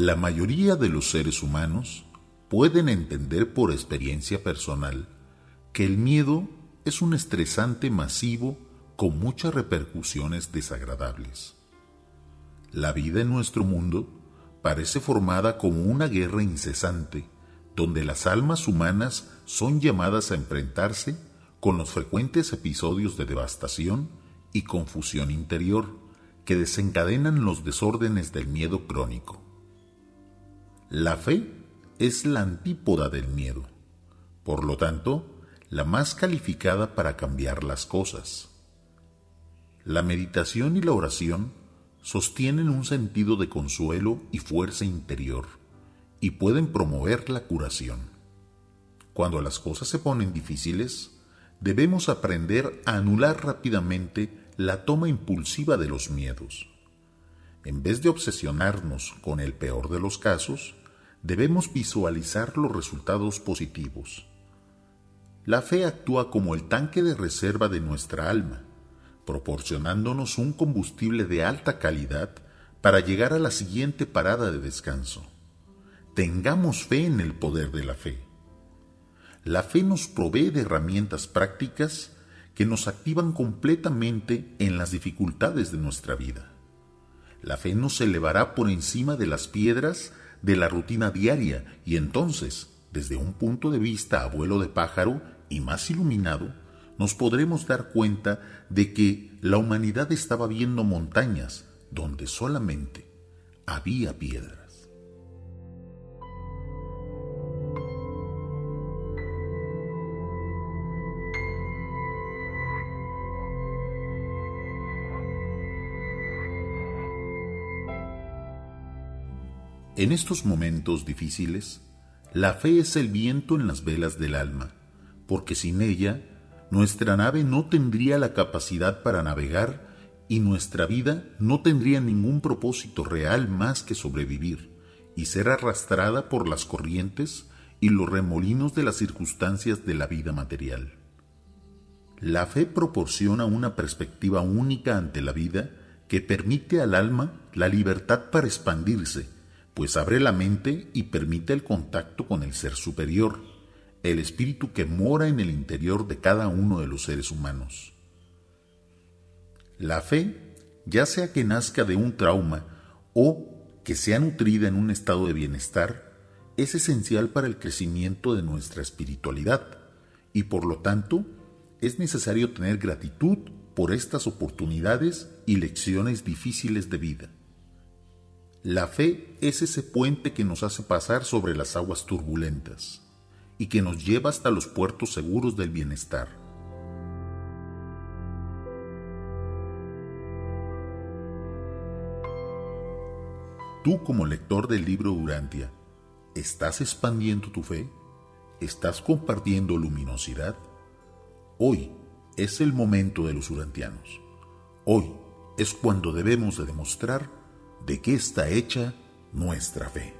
La mayoría de los seres humanos pueden entender por experiencia personal que el miedo es un estresante masivo con muchas repercusiones desagradables. La vida en nuestro mundo parece formada como una guerra incesante donde las almas humanas son llamadas a enfrentarse con los frecuentes episodios de devastación y confusión interior que desencadenan los desórdenes del miedo crónico. La fe es la antípoda del miedo, por lo tanto, la más calificada para cambiar las cosas. La meditación y la oración sostienen un sentido de consuelo y fuerza interior y pueden promover la curación. Cuando las cosas se ponen difíciles, debemos aprender a anular rápidamente la toma impulsiva de los miedos. En vez de obsesionarnos con el peor de los casos, debemos visualizar los resultados positivos. La fe actúa como el tanque de reserva de nuestra alma, proporcionándonos un combustible de alta calidad para llegar a la siguiente parada de descanso. Tengamos fe en el poder de la fe. La fe nos provee de herramientas prácticas que nos activan completamente en las dificultades de nuestra vida. La fe nos elevará por encima de las piedras de la rutina diaria y entonces, desde un punto de vista abuelo de pájaro y más iluminado, nos podremos dar cuenta de que la humanidad estaba viendo montañas donde solamente había piedras. En estos momentos difíciles, la fe es el viento en las velas del alma, porque sin ella nuestra nave no tendría la capacidad para navegar y nuestra vida no tendría ningún propósito real más que sobrevivir y ser arrastrada por las corrientes y los remolinos de las circunstancias de la vida material. La fe proporciona una perspectiva única ante la vida que permite al alma la libertad para expandirse pues abre la mente y permite el contacto con el ser superior, el espíritu que mora en el interior de cada uno de los seres humanos. La fe, ya sea que nazca de un trauma o que sea nutrida en un estado de bienestar, es esencial para el crecimiento de nuestra espiritualidad y por lo tanto es necesario tener gratitud por estas oportunidades y lecciones difíciles de vida. La fe es ese puente que nos hace pasar sobre las aguas turbulentas y que nos lleva hasta los puertos seguros del bienestar. Tú como lector del libro Urantia, ¿estás expandiendo tu fe? ¿Estás compartiendo luminosidad? Hoy es el momento de los urantianos. Hoy es cuando debemos de demostrar de qué está hecha nuestra fe.